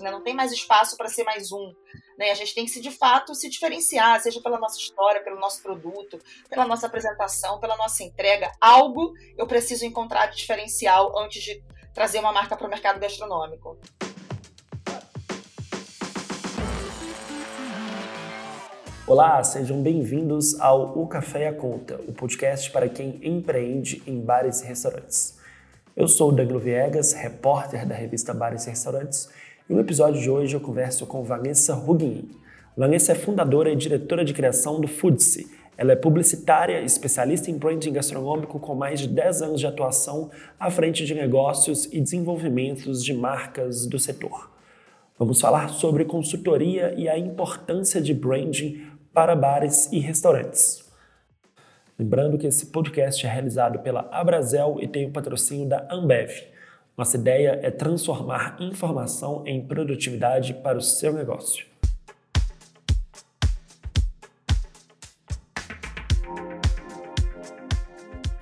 né? não tem mais espaço para ser mais um. Né? A gente tem que se de fato se diferenciar, seja pela nossa história, pelo nosso produto, pela nossa apresentação, pela nossa entrega. Algo eu preciso encontrar de diferencial antes de trazer uma marca para o mercado gastronômico. Olá, sejam bem-vindos ao O Café a Conta, o podcast para quem empreende em bares e restaurantes. Eu sou o Douglas Viegas, repórter da revista Bares e Restaurantes, e no episódio de hoje eu converso com Vanessa Huguin. Vanessa é fundadora e diretora de criação do Foodse. Ela é publicitária, especialista em branding gastronômico com mais de 10 anos de atuação à frente de negócios e desenvolvimentos de marcas do setor. Vamos falar sobre consultoria e a importância de branding para bares e restaurantes. Lembrando que esse podcast é realizado pela Abrazel e tem o patrocínio da Ambev. Nossa ideia é transformar informação em produtividade para o seu negócio.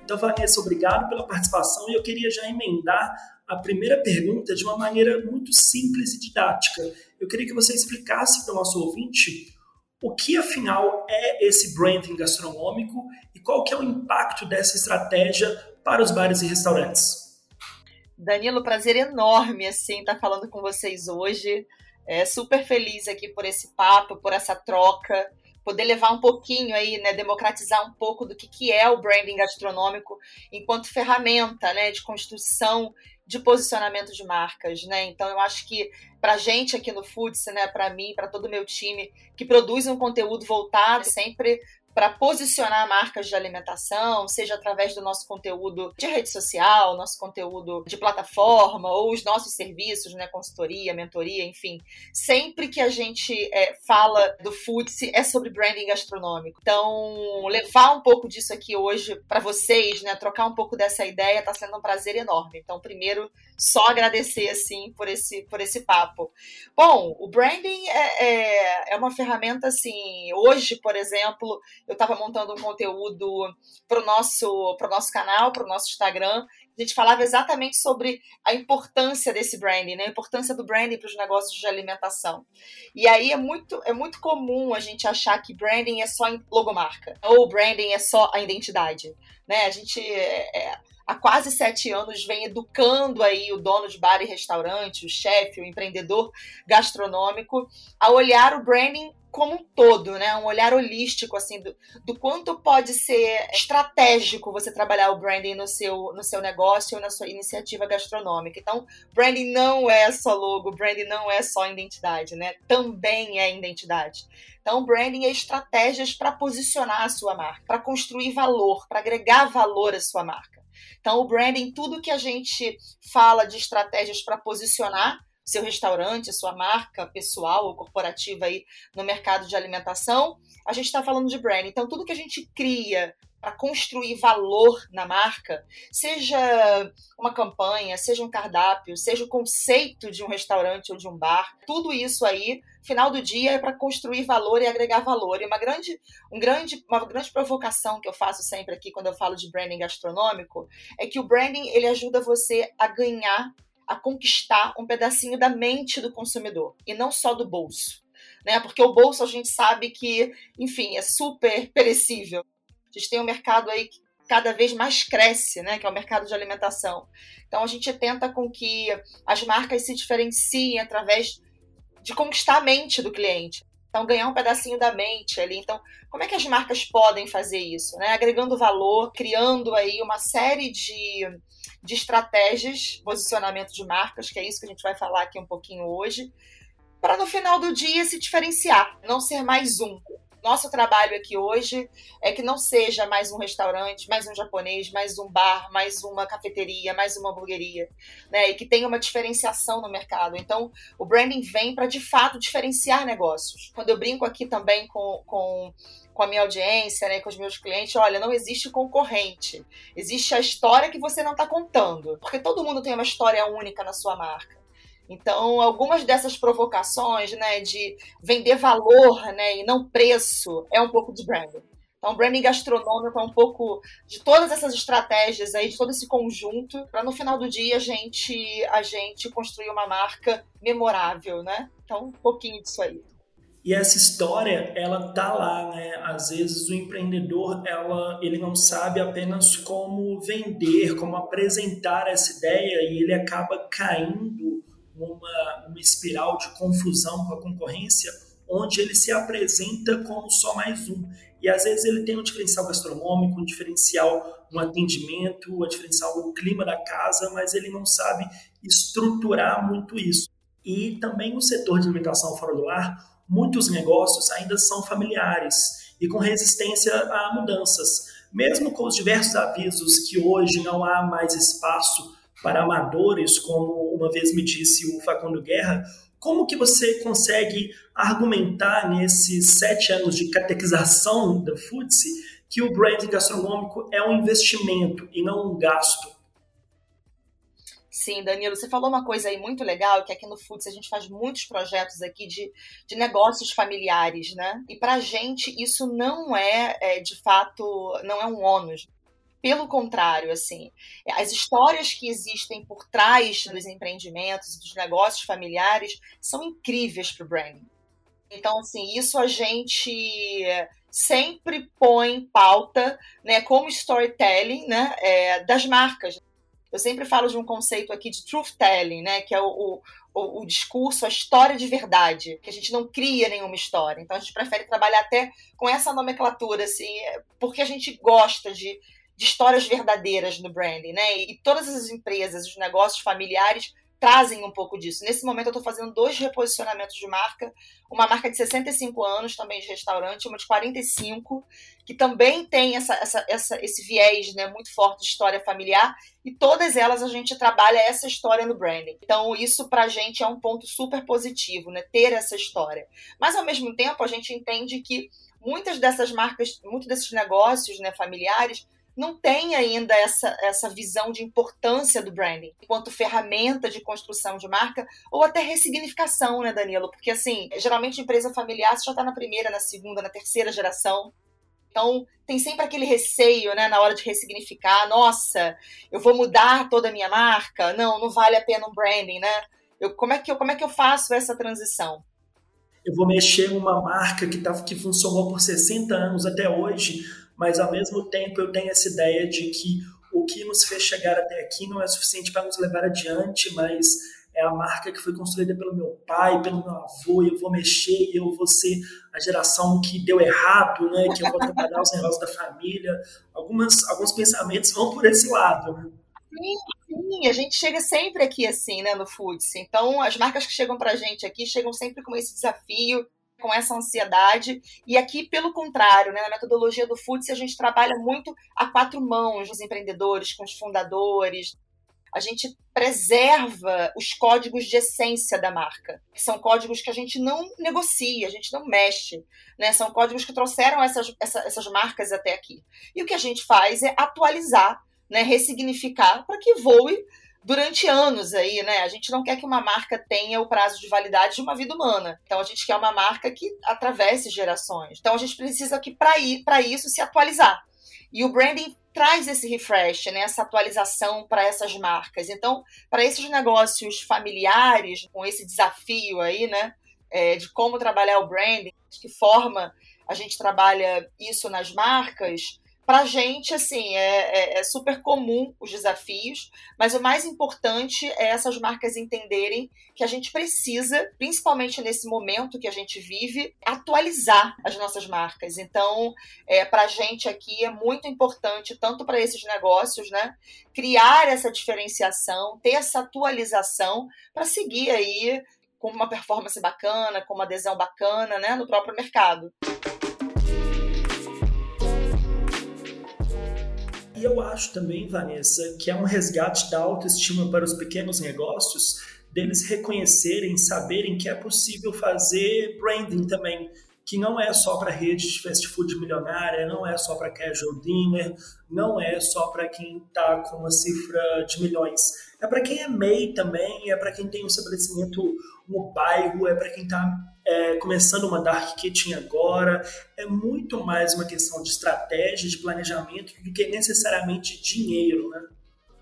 Então, Vanessa, obrigado pela participação e eu queria já emendar a primeira pergunta de uma maneira muito simples e didática. Eu queria que você explicasse para o nosso ouvinte o que afinal é esse branding gastronômico e qual que é o impacto dessa estratégia para os bares e restaurantes? Danilo, prazer enorme assim estar falando com vocês hoje. É super feliz aqui por esse papo, por essa troca, poder levar um pouquinho aí, né, democratizar um pouco do que, que é o branding gastronômico enquanto ferramenta, né, de construção de posicionamento de marcas, né? Então eu acho que para gente aqui no Foods, né, para mim, para todo o meu time que produz um conteúdo voltado sempre para posicionar marcas de alimentação, seja através do nosso conteúdo de rede social, nosso conteúdo de plataforma ou os nossos serviços, né, consultoria, mentoria, enfim. Sempre que a gente é, fala do Foodse é sobre branding gastronômico. Então, levar um pouco disso aqui hoje para vocês, né, trocar um pouco dessa ideia, está sendo um prazer enorme. Então, primeiro, só agradecer assim por esse por esse papo. Bom, o branding é, é, é uma ferramenta assim. Hoje, por exemplo, eu estava montando um conteúdo para o nosso, pro nosso canal, para o nosso Instagram. A gente falava exatamente sobre a importância desse branding, né? a importância do branding para os negócios de alimentação. E aí é muito, é muito comum a gente achar que branding é só logomarca, ou branding é só a identidade. Né? A gente. É, é há quase sete anos vem educando aí o dono de bar e restaurante, o chefe, o empreendedor gastronômico, a olhar o branding como um todo, né? Um olhar holístico, assim, do, do, quanto pode ser estratégico você trabalhar o branding no seu, no seu negócio ou na sua iniciativa gastronômica. Então, branding não é só logo, branding não é só identidade, né? Também é identidade. Então, branding é estratégias para posicionar a sua marca, para construir valor, para agregar valor à sua marca. Então, o branding, tudo que a gente fala de estratégias para posicionar seu restaurante, sua marca pessoal ou corporativa aí no mercado de alimentação, a gente está falando de branding. Então, tudo que a gente cria para construir valor na marca, seja uma campanha, seja um cardápio, seja o conceito de um restaurante ou de um bar, tudo isso aí, final do dia, é para construir valor e agregar valor. E uma grande, um grande, uma grande provocação que eu faço sempre aqui quando eu falo de branding gastronômico é que o branding ele ajuda você a ganhar, a conquistar um pedacinho da mente do consumidor e não só do bolso. Né? Porque o bolso a gente sabe que, enfim, é super perecível. A gente tem um mercado aí que cada vez mais cresce, né, que é o mercado de alimentação. Então a gente tenta com que as marcas se diferenciem através de conquistar a mente do cliente. Então ganhar um pedacinho da mente ali. Então, como é que as marcas podem fazer isso, né? Agregando valor, criando aí uma série de, de estratégias, posicionamento de marcas, que é isso que a gente vai falar aqui um pouquinho hoje, para no final do dia se diferenciar, não ser mais um, nosso trabalho aqui hoje é que não seja mais um restaurante, mais um japonês, mais um bar, mais uma cafeteria, mais uma hamburgueria, né? E que tenha uma diferenciação no mercado. Então, o branding vem para de fato diferenciar negócios. Quando eu brinco aqui também com, com com a minha audiência, né, com os meus clientes, olha, não existe concorrente. Existe a história que você não está contando. Porque todo mundo tem uma história única na sua marca. Então, algumas dessas provocações, né, de vender valor, né, e não preço, é um pouco de branding. Então, branding gastronômico é um pouco de todas essas estratégias aí, de todo esse conjunto, para no final do dia a gente, a gente construir uma marca memorável, né? Então, um pouquinho disso aí. E essa história, ela tá lá, né? Às vezes o empreendedor, ela, ele não sabe apenas como vender, como apresentar essa ideia e ele acaba caindo numa, numa espiral de confusão com a concorrência, onde ele se apresenta como só mais um. E às vezes ele tem um diferencial gastronômico, um diferencial no atendimento, um diferencial no clima da casa, mas ele não sabe estruturar muito isso. E também no setor de alimentação fora do lar, muitos negócios ainda são familiares e com resistência a mudanças. Mesmo com os diversos avisos que hoje não há mais espaço para amadores, como uma vez me disse o Facundo Guerra, como que você consegue argumentar nesses sete anos de catequização da FTSE que o branding gastronômico é um investimento e não um gasto? Sim, Danilo, você falou uma coisa aí muito legal, que aqui no Foods a gente faz muitos projetos aqui de, de negócios familiares, né? E pra gente isso não é, é de fato, não é um ônus. Pelo contrário, assim, as histórias que existem por trás dos empreendimentos e dos negócios familiares são incríveis para o branding. Então, assim, isso a gente sempre põe em pauta, né, como storytelling, né, é, das marcas. Eu sempre falo de um conceito aqui de truth telling, né? Que é o, o, o, discurso, a história de verdade, que a gente não cria nenhuma história. Então a gente prefere trabalhar até com essa nomenclatura, assim, porque a gente gosta de, de histórias verdadeiras no branding, né? E, e todas as empresas, os negócios familiares trazem um pouco disso. Nesse momento eu estou fazendo dois reposicionamentos de marca, uma marca de 65 anos também de restaurante, uma de 45, que também tem essa, essa, essa, esse viés né, muito forte de história familiar, e todas elas a gente trabalha essa história no branding. Então isso para a gente é um ponto super positivo, né, ter essa história. Mas ao mesmo tempo a gente entende que muitas dessas marcas, muitos desses negócios né, familiares não tem ainda essa, essa visão de importância do branding enquanto ferramenta de construção de marca ou até ressignificação, né, Danilo? Porque, assim, geralmente empresa familiar você já está na primeira, na segunda, na terceira geração. Então, tem sempre aquele receio, né, na hora de ressignificar. Nossa, eu vou mudar toda a minha marca? Não, não vale a pena um branding, né? Eu, como, é que eu, como é que eu faço essa transição? Eu vou mexer em uma marca que, tá, que funcionou por 60 anos até hoje, mas ao mesmo tempo eu tenho essa ideia de que o que nos fez chegar até aqui não é suficiente para nos levar adiante, mas é a marca que foi construída pelo meu pai, pelo meu avô, e eu vou mexer, e eu vou ser a geração que deu errado, né? que eu vou trabalhar os negócios da família. Algumas, alguns pensamentos vão por esse lado. Né? Sim, sim, a gente chega sempre aqui assim, né, no Foods. Então, as marcas que chegam para gente aqui chegam sempre com esse desafio com essa ansiedade. E aqui, pelo contrário, né, na metodologia do FUTS, a gente trabalha muito a quatro mãos os empreendedores, com os fundadores. A gente preserva os códigos de essência da marca, que são códigos que a gente não negocia, a gente não mexe. Né? São códigos que trouxeram essas, essa, essas marcas até aqui. E o que a gente faz é atualizar, né, ressignificar para que voe durante anos aí, né? A gente não quer que uma marca tenha o prazo de validade de uma vida humana. Então a gente quer uma marca que atravesse gerações. Então a gente precisa que para isso se atualizar. E o branding traz esse refresh, né, essa atualização para essas marcas. Então, para esses negócios familiares, com esse desafio aí, né, é, de como trabalhar o branding, de que forma a gente trabalha isso nas marcas, para a gente, assim, é, é, é, super comum os desafios, mas o mais importante é essas marcas entenderem que a gente precisa, principalmente nesse momento que a gente vive, atualizar as nossas marcas. Então, é, para a gente aqui é muito importante, tanto para esses negócios, né, criar essa diferenciação, ter essa atualização para seguir aí com uma performance bacana, com uma adesão bacana, né, no próprio mercado. E eu acho também, Vanessa, que é um resgate da autoestima para os pequenos negócios, deles reconhecerem, saberem que é possível fazer branding também, que não é só para rede de fast food milionária, não é só para casual dinner, não é só para quem está com uma cifra de milhões. É para quem é MEI também, é para quem tem um estabelecimento no bairro, é para quem está é, começando uma dark kitchen agora. É muito mais uma questão de estratégia, de planejamento, do que necessariamente dinheiro, né?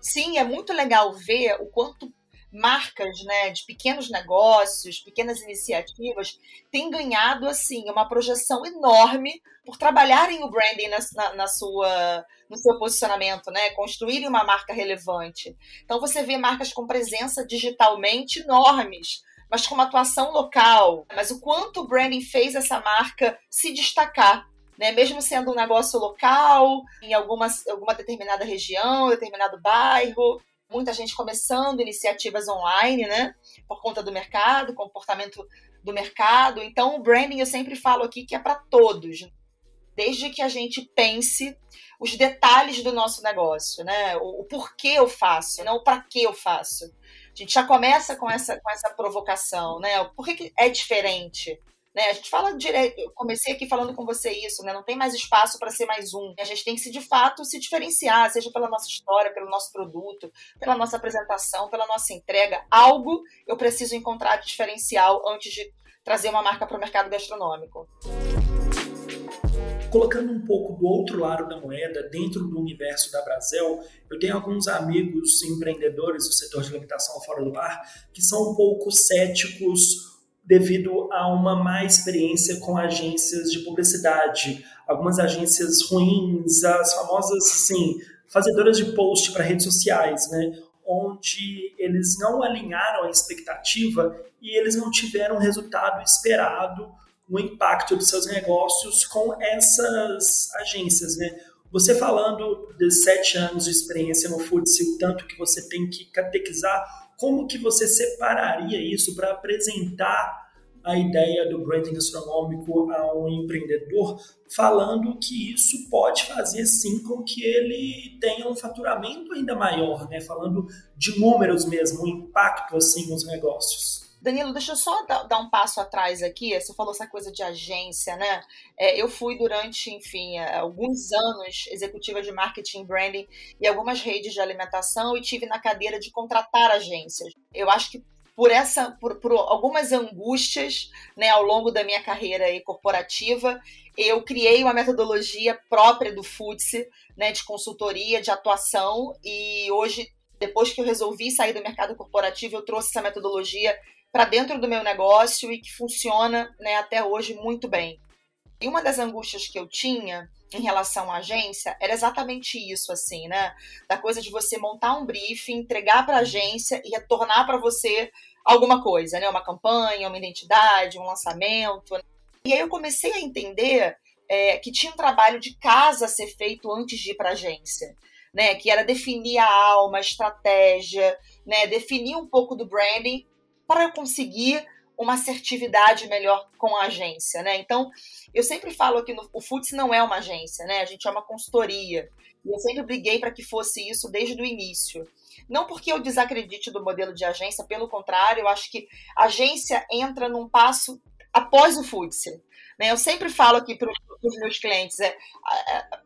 Sim, é muito legal ver o quanto marcas né, de pequenos negócios, pequenas iniciativas, têm ganhado assim uma projeção enorme por trabalharem o branding na, na, na, sua, no seu posicionamento, né, construírem uma marca relevante. Então você vê marcas com presença digitalmente enormes, mas com uma atuação local. Mas o quanto o branding fez essa marca se destacar né? Mesmo sendo um negócio local, em alguma, alguma determinada região, determinado bairro, muita gente começando iniciativas online, né? Por conta do mercado, comportamento do mercado. Então, o branding eu sempre falo aqui que é para todos, desde que a gente pense os detalhes do nosso negócio, né? O, o porquê eu faço, não o para que eu faço. A gente já começa com essa, com essa provocação, né? Por que, que é diferente? Né? A gente fala direto, eu comecei aqui falando com você isso, né? Não tem mais espaço para ser mais um. A gente tem que de fato se diferenciar, seja pela nossa história, pelo nosso produto, pela nossa apresentação, pela nossa entrega. Algo eu preciso encontrar de diferencial antes de trazer uma marca para o mercado gastronômico. Colocando um pouco do outro lado da moeda, dentro do universo da Brasel, eu tenho alguns amigos empreendedores do setor de alimentação fora do bar que são um pouco céticos devido a uma má experiência com agências de publicidade, algumas agências ruins, as famosas, assim, fazedoras de post para redes sociais, né? onde eles não alinharam a expectativa e eles não tiveram o resultado esperado no impacto dos seus negócios com essas agências, né? Você falando de sete anos de experiência no Futsi, o tanto que você tem que catequizar como que você separaria isso para apresentar a ideia do branding gastronômico a um empreendedor, falando que isso pode fazer sim com que ele tenha um faturamento ainda maior, né? Falando de números mesmo, um impacto assim nos negócios. Danilo, deixa eu só dar, um passo atrás aqui. Você falou essa coisa de agência, né? É, eu fui durante, enfim, é, alguns anos executiva de marketing branding e algumas redes de alimentação e tive na cadeira de contratar agências. Eu acho que por essa, por, por algumas angústias, né, ao longo da minha carreira corporativa, eu criei uma metodologia própria do FUTSE, né, de consultoria, de atuação, e hoje depois que eu resolvi sair do mercado corporativo, eu trouxe essa metodologia para dentro do meu negócio e que funciona né, até hoje muito bem. E uma das angústias que eu tinha em relação à agência era exatamente isso, assim, né? Da coisa de você montar um briefing, entregar para a agência e retornar para você alguma coisa, né? Uma campanha, uma identidade, um lançamento. E aí eu comecei a entender é, que tinha um trabalho de casa a ser feito antes de ir para a agência. Né, que era definir a alma, a estratégia, né, definir um pouco do branding para conseguir uma assertividade melhor com a agência, né? Então, eu sempre falo que no, o FUTS não é uma agência, né? A gente é uma consultoria. E eu sempre briguei para que fosse isso desde o início. Não porque eu desacredite do modelo de agência, pelo contrário, eu acho que a agência entra num passo após o FUTS. Né? Eu sempre falo aqui para os meus clientes, é,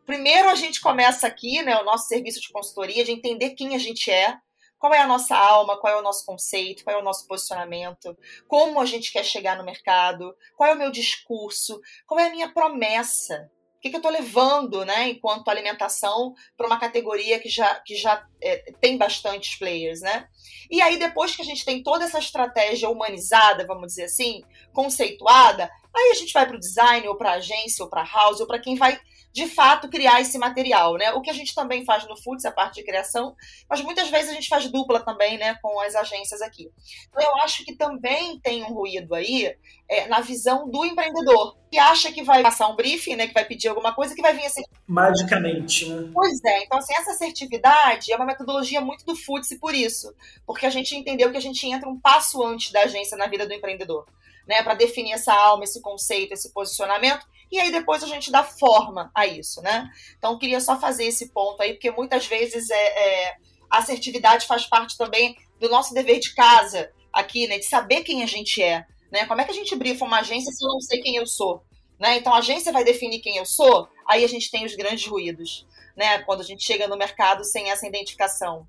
primeiro a gente começa aqui, né, o nosso serviço de consultoria, de entender quem a gente é, qual é a nossa alma, qual é o nosso conceito, qual é o nosso posicionamento, como a gente quer chegar no mercado, qual é o meu discurso, qual é a minha promessa. O que, que eu estou levando, né, enquanto alimentação, para uma categoria que já, que já é, tem bastantes players, né? E aí, depois que a gente tem toda essa estratégia humanizada, vamos dizer assim, conceituada, aí a gente vai para o design, ou para a agência, ou para a house, ou para quem vai de fato criar esse material, né? O que a gente também faz no Foods, a parte de criação, mas muitas vezes a gente faz dupla também, né, com as agências aqui. Então eu acho que também tem um ruído aí é, na visão do empreendedor, que acha que vai passar um briefing, né, que vai pedir alguma coisa, que vai vir assim. Magicamente, né? Pois é, então assim, essa assertividade é uma metodologia muito do Foods por isso, porque a gente entendeu que a gente entra um passo antes da agência na vida do empreendedor. Né, para definir essa alma, esse conceito, esse posicionamento, e aí depois a gente dá forma a isso, né? Então, queria só fazer esse ponto aí, porque muitas vezes é, é, a assertividade faz parte também do nosso dever de casa aqui, né? De saber quem a gente é, né? Como é que a gente brifa uma agência se eu não sei quem eu sou? Né? Então, a agência vai definir quem eu sou, aí a gente tem os grandes ruídos, né? Quando a gente chega no mercado sem essa identificação.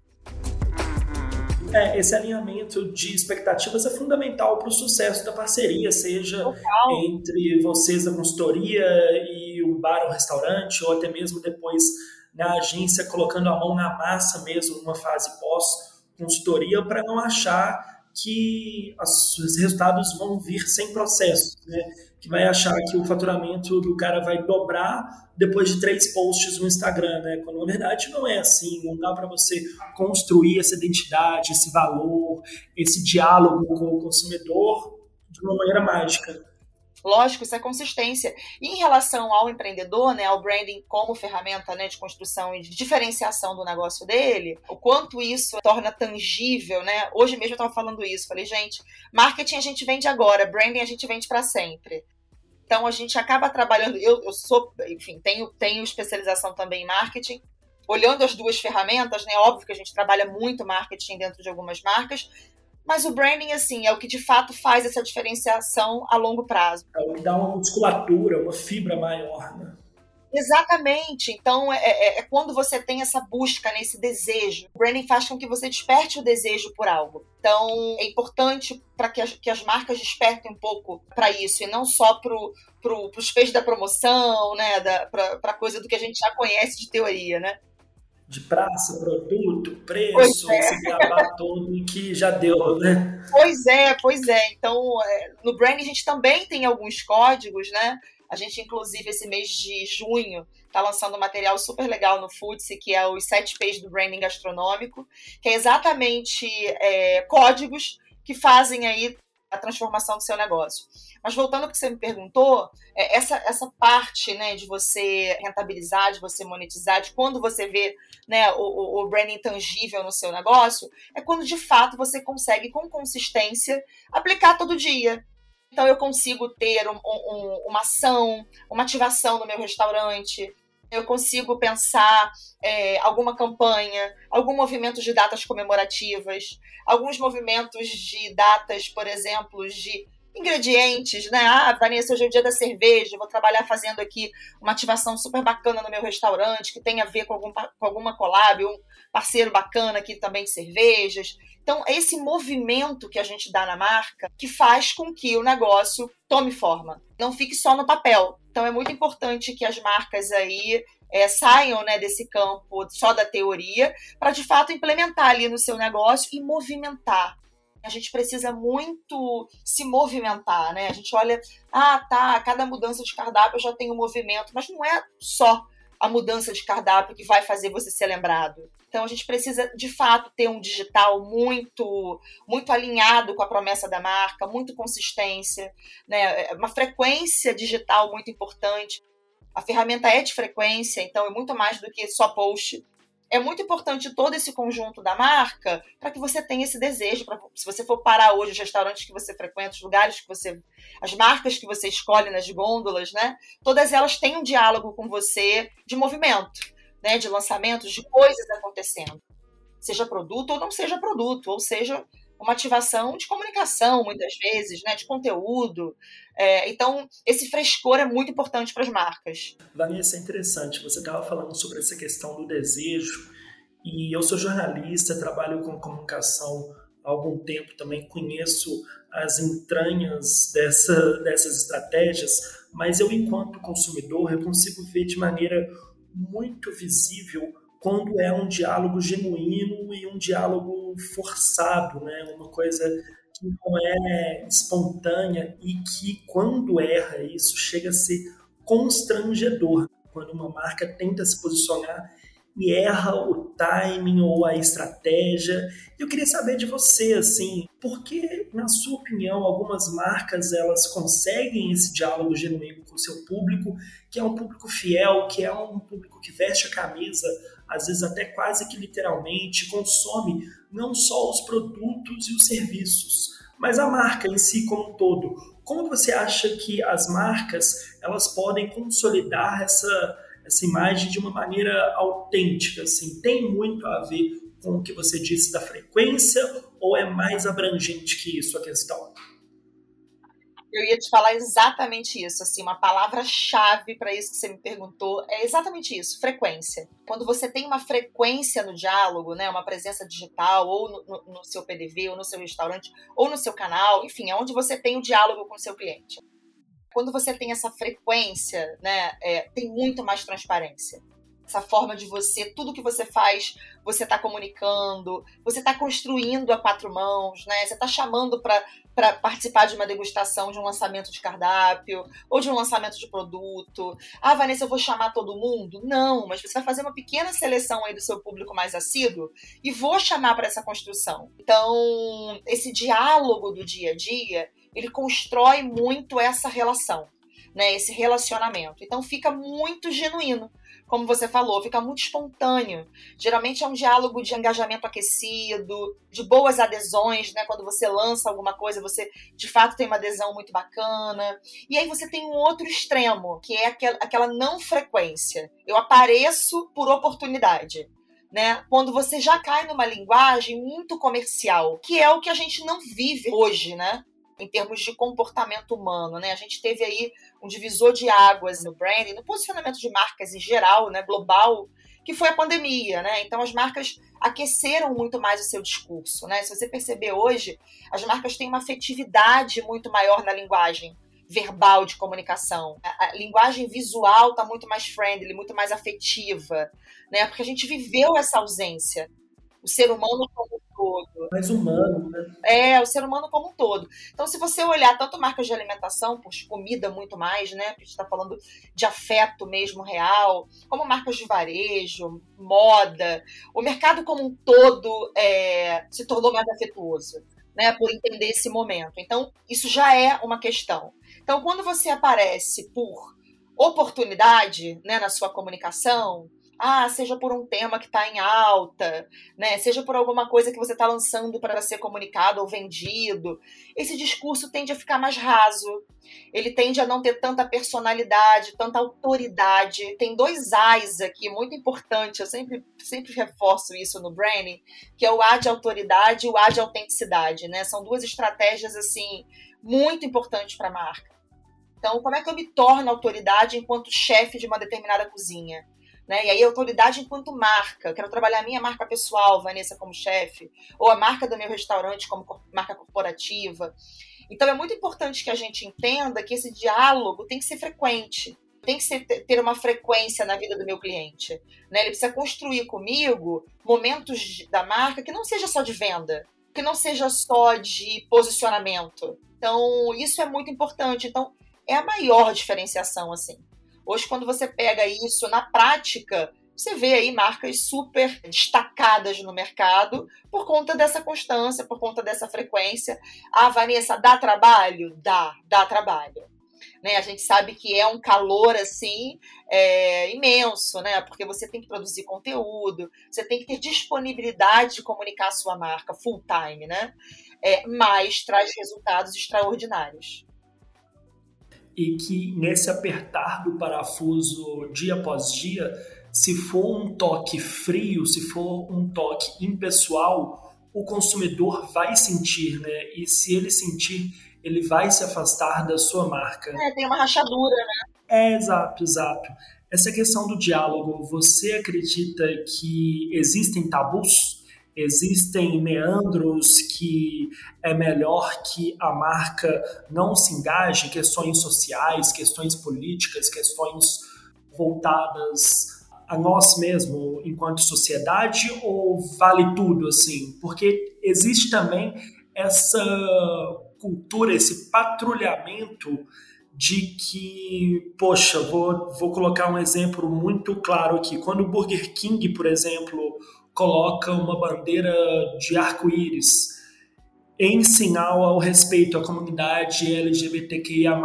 É, esse alinhamento de expectativas é fundamental para o sucesso da parceria, seja Total. entre vocês da consultoria e o bar ou restaurante, ou até mesmo depois na agência colocando a mão na massa mesmo numa fase pós-consultoria para não achar que os resultados vão vir sem processo, né? Que vai achar que o faturamento do cara vai dobrar depois de três posts no Instagram, né? Quando na verdade não é assim, não dá para você construir essa identidade, esse valor, esse diálogo com o consumidor de uma maneira mágica. Lógico, isso é consistência. E em relação ao empreendedor, né, ao branding como ferramenta né, de construção e de diferenciação do negócio dele, o quanto isso torna tangível, né? Hoje mesmo eu estava falando isso, falei, gente, marketing a gente vende agora, branding a gente vende para sempre. Então a gente acaba trabalhando. Eu, eu sou, enfim, tenho, tenho especialização também em marketing. Olhando as duas ferramentas, né? Óbvio que a gente trabalha muito marketing dentro de algumas marcas, mas o branding, assim, é o que de fato faz essa diferenciação a longo prazo. É dá uma musculatura, uma fibra maior, né? Exatamente. Então, é, é, é, quando você tem essa busca, né, esse desejo. O branding faz com que você desperte o desejo por algo. Então, é importante para que, que, as marcas despertem um pouco para isso, e não só para pro, os peixes da promoção, né, para a coisa do que a gente já conhece de teoria, né? de praça, produto, preço, é. esse trabalho todo que já deu, né? Pois é, pois é. Então, é, no branding a gente também tem alguns códigos, né? A gente, inclusive, esse mês de junho, está lançando um material super legal no Futsi, que é os sete P's do branding gastronômico, que é exatamente é, códigos que fazem aí a transformação do seu negócio. Mas voltando ao que você me perguntou, é, essa, essa parte né, de você rentabilizar, de você monetizar, de quando você vê né, o, o branding tangível no seu negócio, é quando de fato você consegue, com consistência, aplicar todo dia. Então eu consigo ter um, um, uma ação, uma ativação no meu restaurante, eu consigo pensar é, alguma campanha, algum movimento de datas comemorativas, alguns movimentos de datas, por exemplo, de ingredientes, né? Ah, Vanessa, hoje é o dia da cerveja, vou trabalhar fazendo aqui uma ativação super bacana no meu restaurante, que tem a ver com, algum, com alguma collab, um parceiro bacana aqui também de cervejas. Então, é esse movimento que a gente dá na marca que faz com que o negócio tome forma, não fique só no papel. Então, é muito importante que as marcas aí é, saiam né, desse campo só da teoria, para de fato implementar ali no seu negócio e movimentar a gente precisa muito se movimentar, né? A gente olha, ah, tá, cada mudança de cardápio já tem um movimento, mas não é só a mudança de cardápio que vai fazer você ser lembrado. Então a gente precisa de fato ter um digital muito muito alinhado com a promessa da marca, muito consistência, né? Uma frequência digital muito importante. A ferramenta é de frequência, então é muito mais do que só post é muito importante todo esse conjunto da marca para que você tenha esse desejo. Pra, se você for parar hoje os restaurantes que você frequenta, os lugares que você. as marcas que você escolhe nas gôndolas, né? Todas elas têm um diálogo com você de movimento, né? De lançamentos, de coisas acontecendo. Seja produto ou não seja produto, ou seja uma ativação de comunicação, muitas vezes, né, de conteúdo. É, então, esse frescor é muito importante para as marcas. Vanessa, é interessante. Você estava falando sobre essa questão do desejo, e eu sou jornalista, trabalho com comunicação há algum tempo também, conheço as entranhas dessa, dessas estratégias, mas eu, enquanto consumidor, eu consigo ver de maneira muito visível quando é um diálogo genuíno e um diálogo forçado, né? Uma coisa que não é espontânea e que quando erra isso chega a ser constrangedor. Quando uma marca tenta se posicionar e erra o timing ou a estratégia. Eu queria saber de você, assim, por que, na sua opinião, algumas marcas elas conseguem esse diálogo genuíno com o seu público, que é um público fiel, que é um público que veste a camisa, às vezes até quase que literalmente, consome não só os produtos e os serviços, mas a marca em si como um todo. Como você acha que as marcas elas podem consolidar essa essa imagem de uma maneira autêntica, assim, tem muito a ver com o que você disse da frequência ou é mais abrangente que isso a questão? Eu ia te falar exatamente isso, assim, uma palavra-chave para isso que você me perguntou é exatamente isso, frequência. Quando você tem uma frequência no diálogo, né, uma presença digital, ou no, no, no seu PDV, ou no seu restaurante, ou no seu canal, enfim, é onde você tem o diálogo com o seu cliente. Quando você tem essa frequência, né, é, tem muito mais transparência essa forma de você, tudo que você faz, você está comunicando, você está construindo a quatro mãos, né? Você está chamando para participar de uma degustação de um lançamento de cardápio ou de um lançamento de produto. Ah, Vanessa, eu vou chamar todo mundo? Não, mas você vai fazer uma pequena seleção aí do seu público mais assíduo e vou chamar para essa construção. Então, esse diálogo do dia a dia, ele constrói muito essa relação. Né, esse relacionamento. Então fica muito genuíno como você falou, fica muito espontâneo. Geralmente é um diálogo de engajamento aquecido, de boas adesões, né? Quando você lança alguma coisa, você de fato tem uma adesão muito bacana. E aí você tem um outro extremo, que é aquela não frequência. Eu apareço por oportunidade. Né? Quando você já cai numa linguagem muito comercial, que é o que a gente não vive hoje, né? Em termos de comportamento humano, né? A gente teve aí um divisor de águas no branding, no posicionamento de marcas em geral, né, global, que foi a pandemia, né? Então as marcas aqueceram muito mais o seu discurso, né? Se você perceber hoje, as marcas têm uma afetividade muito maior na linguagem verbal de comunicação. A, linguagem visual está muito mais friendly, muito mais afetiva, né? Porque a gente viveu essa ausência. O ser humano como todo. Mais humano, né? É, o ser humano como um todo. Então, se você olhar tanto marcas de alimentação, por comida muito mais, né? Porque a gente está falando de afeto mesmo real, como marcas de varejo, moda, o mercado como um todo é, se tornou mais afetuoso. Né, por entender esse momento. Então, isso já é uma questão. Então, quando você aparece por oportunidade né, na sua comunicação, ah, seja por um tema que está em alta, né? Seja por alguma coisa que você está lançando para ser comunicado ou vendido. Esse discurso tende a ficar mais raso. Ele tende a não ter tanta personalidade, tanta autoridade. Tem dois A's aqui muito importantes. Eu sempre, sempre reforço isso no branding, que é o A de autoridade e o A de autenticidade, né? São duas estratégias assim muito importantes para a marca. Então, como é que eu me torno autoridade enquanto chefe de uma determinada cozinha? Né? E aí, autoridade enquanto marca. Quero trabalhar a minha marca pessoal, Vanessa, como chefe, ou a marca do meu restaurante como marca corporativa. Então, é muito importante que a gente entenda que esse diálogo tem que ser frequente, tem que ser, ter uma frequência na vida do meu cliente. Né? Ele precisa construir comigo momentos da marca que não seja só de venda, que não seja só de posicionamento. Então, isso é muito importante. Então, é a maior diferenciação, assim. Hoje, quando você pega isso na prática, você vê aí marcas super destacadas no mercado por conta dessa constância, por conta dessa frequência. Ah, Vanessa, dá trabalho? Dá, dá trabalho. Né, a gente sabe que é um calor assim é, imenso, né? Porque você tem que produzir conteúdo, você tem que ter disponibilidade de comunicar a sua marca full time, né? É, mas traz resultados extraordinários e que nesse apertar do parafuso dia após dia, se for um toque frio, se for um toque impessoal, o consumidor vai sentir, né? E se ele sentir, ele vai se afastar da sua marca. É, tem uma rachadura, né? É, exato, exato. Essa questão do diálogo, você acredita que existem tabus? Existem meandros que é melhor que a marca não se engaje, questões sociais, questões políticas, questões voltadas a nós mesmos enquanto sociedade ou vale tudo assim? Porque existe também essa cultura, esse patrulhamento de que, poxa, vou, vou colocar um exemplo muito claro aqui. Quando o Burger King, por exemplo, coloca uma bandeira de arco-íris em sinal ao respeito à comunidade LGBTQIA+,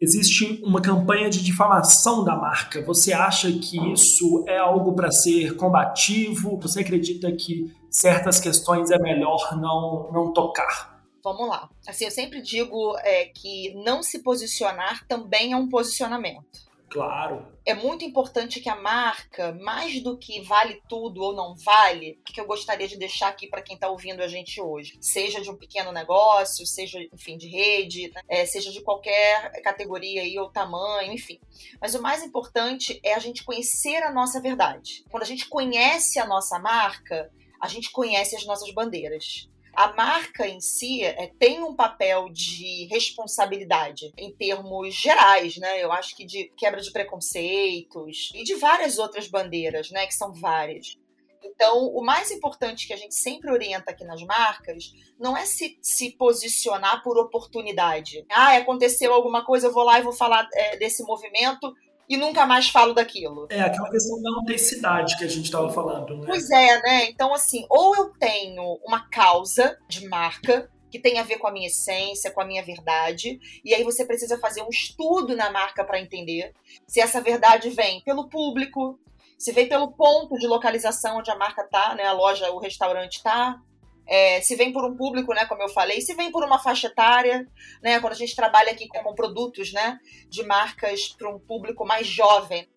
existe uma campanha de difamação da marca. Você acha que isso é algo para ser combativo? Você acredita que certas questões é melhor não, não tocar? Vamos lá. Assim, eu sempre digo é, que não se posicionar também é um posicionamento. Claro. É muito importante que a marca, mais do que vale tudo ou não vale, que eu gostaria de deixar aqui para quem está ouvindo a gente hoje, seja de um pequeno negócio, seja, enfim, de rede, né? é, seja de qualquer categoria aí, ou tamanho, enfim. Mas o mais importante é a gente conhecer a nossa verdade. Quando a gente conhece a nossa marca, a gente conhece as nossas bandeiras a marca em si é, tem um papel de responsabilidade em termos gerais, né? Eu acho que de quebra de preconceitos e de várias outras bandeiras, né? Que são várias. Então, o mais importante que a gente sempre orienta aqui nas marcas não é se, se posicionar por oportunidade. Ah, aconteceu alguma coisa, eu vou lá e vou falar é, desse movimento e nunca mais falo daquilo. É aquela questão da autenticidade que a gente estava falando, né? Pois é, né? Então, assim, ou eu tenho uma causa de marca que tem a ver com a minha essência, com a minha verdade, e aí você precisa fazer um estudo na marca para entender se essa verdade vem pelo público, se vem pelo ponto de localização onde a marca tá, né? A loja, o restaurante tá, é, se vem por um público, né, como eu falei, se vem por uma faixa etária, né, quando a gente trabalha aqui com, com produtos, né, de marcas para um público mais jovem.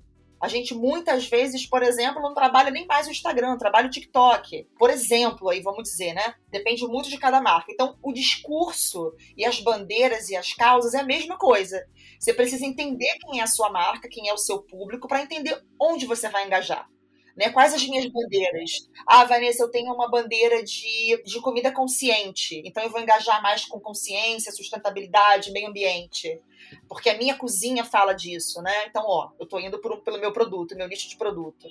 A gente muitas vezes, por exemplo, não trabalha nem mais o Instagram, trabalha o TikTok. Por exemplo, aí vamos dizer, né? Depende muito de cada marca. Então, o discurso e as bandeiras e as causas é a mesma coisa. Você precisa entender quem é a sua marca, quem é o seu público, para entender onde você vai engajar. Né? Quais as minhas bandeiras? Ah, Vanessa, eu tenho uma bandeira de, de comida consciente, então eu vou engajar mais com consciência, sustentabilidade, meio ambiente. Porque a minha cozinha fala disso, né? Então, ó, eu tô indo por pelo meu produto, meu nicho de produto.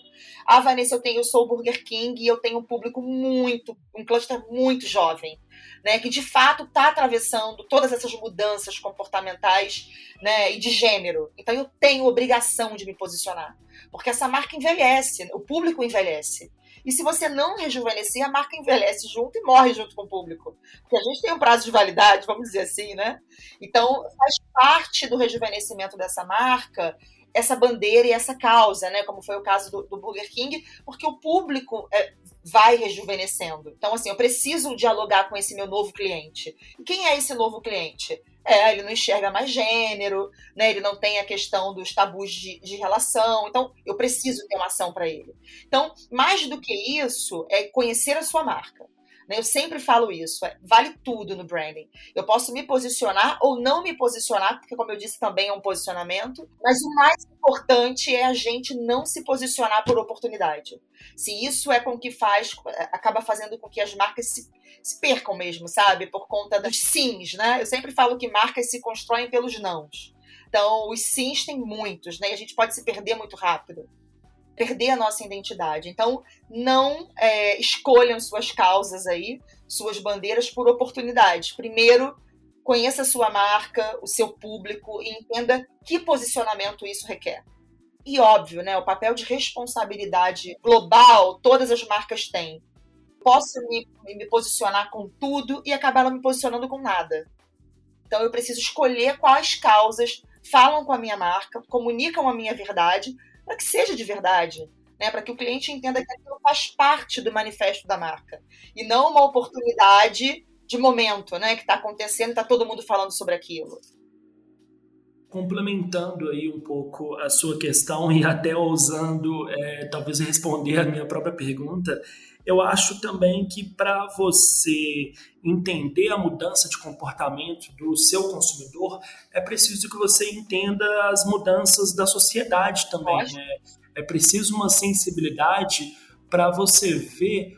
Ah, Vanessa, eu tenho, eu sou o Burger King e eu tenho um público muito, um cluster muito jovem, né? Que de fato está atravessando todas essas mudanças comportamentais, né? E de gênero. Então eu tenho obrigação de me posicionar. Porque essa marca envelhece, o público envelhece. E se você não rejuvenescer, a marca envelhece junto e morre junto com o público. Porque a gente tem um prazo de validade, vamos dizer assim, né? Então, faz parte do rejuvenescimento dessa marca essa bandeira e essa causa, né? Como foi o caso do, do Burger King, porque o público é, vai rejuvenescendo. Então, assim, eu preciso dialogar com esse meu novo cliente. E quem é esse novo cliente? É, ele não enxerga mais gênero, né? Ele não tem a questão dos tabus de, de relação. Então, eu preciso ter uma ação para ele. Então, mais do que isso, é conhecer a sua marca. Né? Eu sempre falo isso, é, vale tudo no branding. Eu posso me posicionar ou não me posicionar, porque, como eu disse, também é um posicionamento, mas o mais importante é a gente não se posicionar por oportunidade. Se isso é com que faz, é, acaba fazendo com que as marcas se, se percam mesmo, sabe? Por conta dos sims, né? Eu sempre falo que marcas se constroem pelos nãos. Então, os sims tem muitos, né? E a gente pode se perder muito rápido perder a nossa identidade. Então, não é, escolham suas causas aí, suas bandeiras por oportunidades. Primeiro, conheça a sua marca, o seu público e entenda que posicionamento isso requer. E óbvio, né, o papel de responsabilidade global todas as marcas têm. Posso me, me posicionar com tudo e acabar não me posicionando com nada. Então eu preciso escolher quais causas falam com a minha marca, comunicam a minha verdade, para que seja de verdade, né? para que o cliente entenda que aquilo faz parte do manifesto da marca e não uma oportunidade de momento, né, que está acontecendo, está todo mundo falando sobre aquilo. Complementando aí um pouco a sua questão e até ousando é, talvez responder a minha própria pergunta, eu acho também que para você entender a mudança de comportamento do seu consumidor, é preciso que você entenda as mudanças da sociedade também. Né? É preciso uma sensibilidade para você ver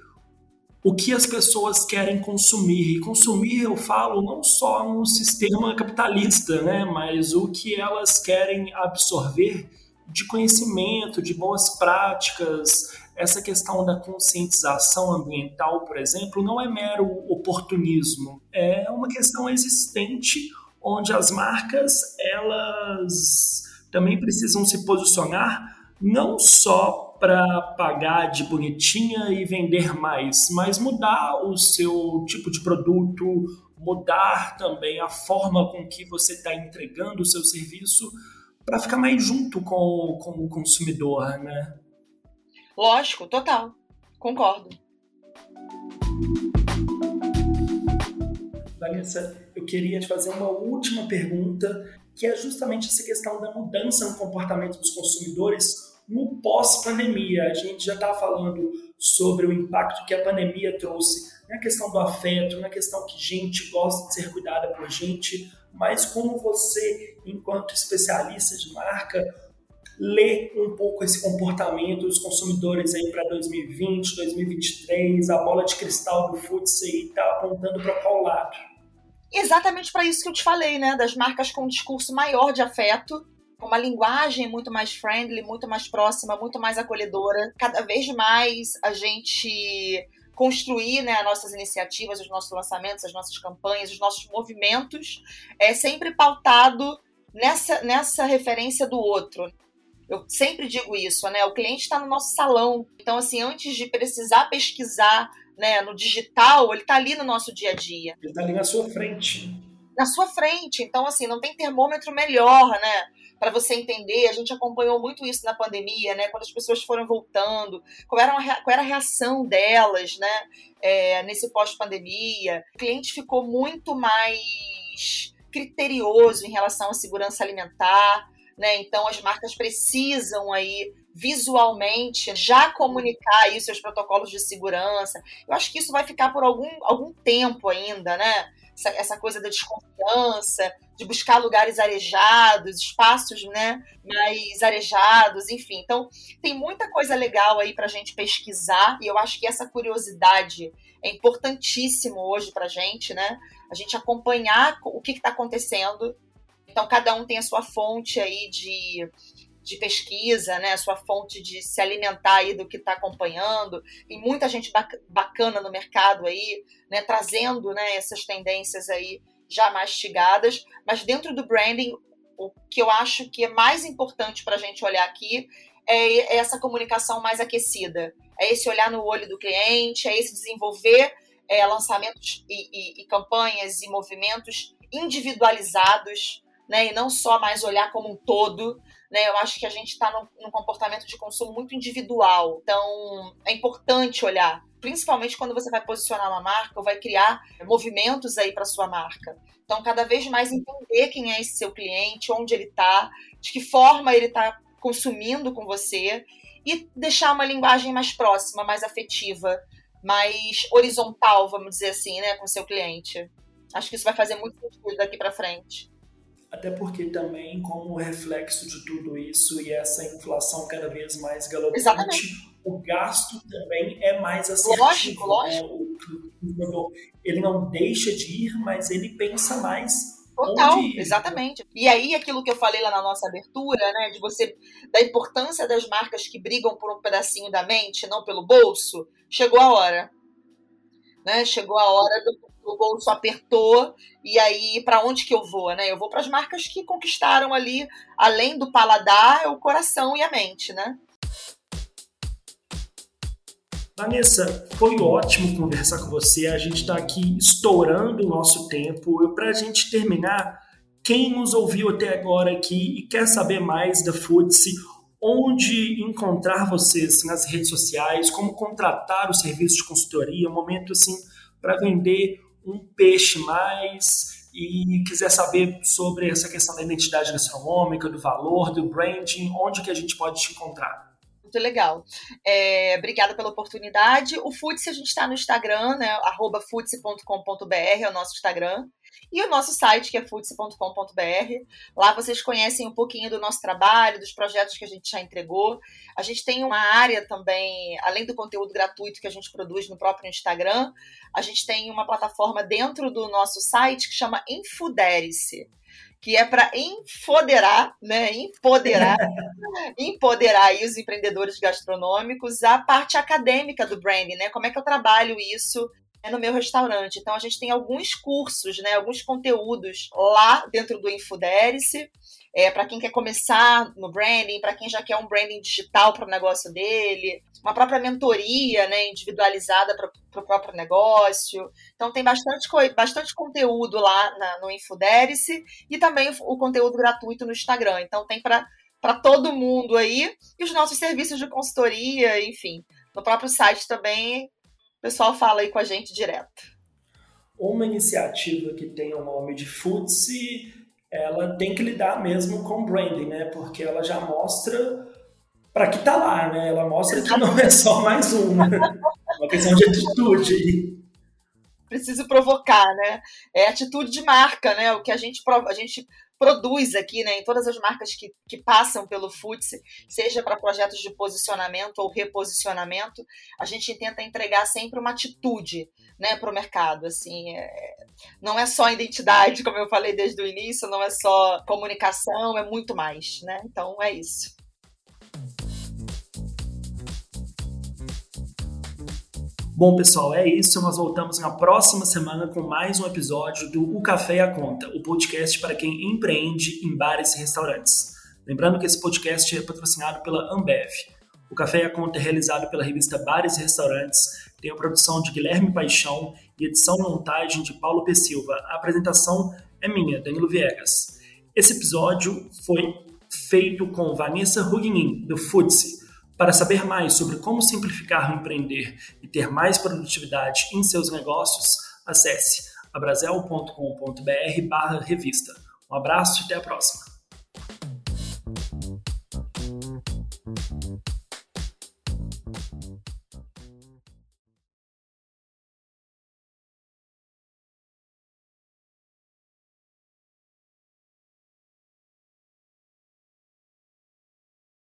o que as pessoas querem consumir. E consumir, eu falo, não só um sistema capitalista, né? mas o que elas querem absorver de conhecimento, de boas práticas, essa questão da conscientização ambiental, por exemplo, não é mero oportunismo, é uma questão existente onde as marcas elas também precisam se posicionar não só para pagar de bonitinha e vender mais, mas mudar o seu tipo de produto, mudar também a forma com que você está entregando o seu serviço para ficar mais junto com, com o consumidor, né? Lógico, total. Concordo. Vanessa, eu queria te fazer uma última pergunta que é justamente essa questão da mudança no comportamento dos consumidores no pós-pandemia. A gente já está falando sobre o impacto que a pandemia trouxe na questão do afeto, na questão que gente gosta de ser cuidada por gente, mas como você, enquanto especialista de marca, lê um pouco esse comportamento dos consumidores aí para 2020, 2023, a bola de cristal do FTSE está apontando para qual lado? Exatamente para isso que eu te falei, né? Das marcas com um discurso maior de afeto, com uma linguagem muito mais friendly, muito mais próxima, muito mais acolhedora. Cada vez mais a gente construir né, as nossas iniciativas, os nossos lançamentos, as nossas campanhas, os nossos movimentos, é sempre pautado nessa, nessa referência do outro. Eu sempre digo isso, né? O cliente está no nosso salão. Então, assim, antes de precisar pesquisar né, no digital, ele está ali no nosso dia a dia. Ele está ali na sua frente. Na sua frente. Então, assim, não tem termômetro melhor, né? Para você entender, a gente acompanhou muito isso na pandemia, né? Quando as pessoas foram voltando, qual era, a, qual era a reação delas, né? É, nesse pós-pandemia. O cliente ficou muito mais criterioso em relação à segurança alimentar, né? Então as marcas precisam aí visualmente já comunicar aí seus protocolos de segurança. Eu acho que isso vai ficar por algum, algum tempo ainda, né? Essa, essa coisa da desconfiança, de buscar lugares arejados, espaços né, mais arejados, enfim. Então, tem muita coisa legal aí para a gente pesquisar e eu acho que essa curiosidade é importantíssimo hoje para a gente, né? A gente acompanhar o que está acontecendo. Então, cada um tem a sua fonte aí de, de pesquisa, né, a sua fonte de se alimentar aí do que está acompanhando. Tem muita gente bacana no mercado aí, né, trazendo né, essas tendências aí já mastigadas, mas dentro do branding, o que eu acho que é mais importante para a gente olhar aqui é essa comunicação mais aquecida, é esse olhar no olho do cliente, é esse desenvolver é, lançamentos e, e, e campanhas e movimentos individualizados, né, e não só mais olhar como um todo, né? Eu acho que a gente está num, comportamento de consumo muito individual. Então, é importante olhar, principalmente quando você vai posicionar uma marca ou vai criar movimentos aí para sua marca. Então, cada vez mais entender quem é esse seu cliente, onde ele está, de que forma ele está consumindo com você e deixar uma linguagem mais próxima, mais afetiva, mais horizontal, vamos dizer assim, né, com seu cliente. Acho que isso vai fazer muito sentido daqui para frente até porque também como reflexo de tudo isso e essa inflação cada vez mais galopante, Exatamente. o gasto também é mais assertivo. Lógico, lógico. Né? O, ele não deixa de ir, mas ele pensa mais Total, exatamente. E aí, aquilo que eu falei lá na nossa abertura, né, de você, da importância das marcas que brigam por um pedacinho da mente, não pelo bolso, chegou a hora. Né? Chegou a hora do o bolso apertou e aí para onde que eu vou, né? Eu vou para as marcas que conquistaram ali, além do paladar, o coração e a mente, né? Vanessa, foi ótimo conversar com você. A gente está aqui estourando o nosso tempo. Para a gente terminar, quem nos ouviu até agora aqui e quer saber mais da Foodse, onde encontrar vocês nas redes sociais, como contratar o serviço de consultoria, um momento assim para vender um peixe mais e quiser saber sobre essa questão da identidade gastronômica, do valor, do branding, onde que a gente pode te encontrar? Muito legal. É, obrigada pela oportunidade. O Futse a gente está no Instagram, né? Arroba futse.com.br é o nosso Instagram. E o nosso site, que é futse.com.br. Lá vocês conhecem um pouquinho do nosso trabalho, dos projetos que a gente já entregou. A gente tem uma área também, além do conteúdo gratuito que a gente produz no próprio Instagram, a gente tem uma plataforma dentro do nosso site que chama Infudere-se que é para empoderar, né, empoderar, empoderar aí os empreendedores gastronômicos a parte acadêmica do branding, né? Como é que eu trabalho isso é no meu restaurante. Então a gente tem alguns cursos, né, alguns conteúdos lá dentro do Infuderice, é, para quem quer começar no branding, para quem já quer um branding digital para o negócio dele, uma própria mentoria né, individualizada para o próprio negócio. Então tem bastante, bastante conteúdo lá na, no Infuderice e também o, o conteúdo gratuito no Instagram. Então tem para para todo mundo aí e os nossos serviços de consultoria, enfim. No próprio site também o pessoal fala aí com a gente direto. Uma iniciativa que tem o nome de FTSE ela tem que lidar mesmo com branding, né? Porque ela já mostra para que tá lá, né? Ela mostra que não é só mais uma, é uma questão de atitude. Preciso provocar, né? É atitude de marca, né? O que a gente a gente produz aqui, né, em todas as marcas que, que passam pelo FTSE, seja para projetos de posicionamento ou reposicionamento, a gente tenta entregar sempre uma atitude, né, para o mercado. Assim, é, não é só identidade, como eu falei desde o início, não é só comunicação, é muito mais, né? Então é isso. Bom, pessoal, é isso. Nós voltamos na próxima semana com mais um episódio do O Café e a Conta, o podcast para quem empreende em bares e restaurantes. Lembrando que esse podcast é patrocinado pela Ambev. O Café e a Conta é realizado pela revista Bares e Restaurantes, tem a produção de Guilherme Paixão e edição e montagem de Paulo P. Silva. A apresentação é minha, Danilo Viegas. Esse episódio foi feito com Vanessa Rugnin, do FTSE, para saber mais sobre como simplificar empreender e ter mais produtividade em seus negócios, acesse abrazel.com.br revista. Um abraço e até a próxima.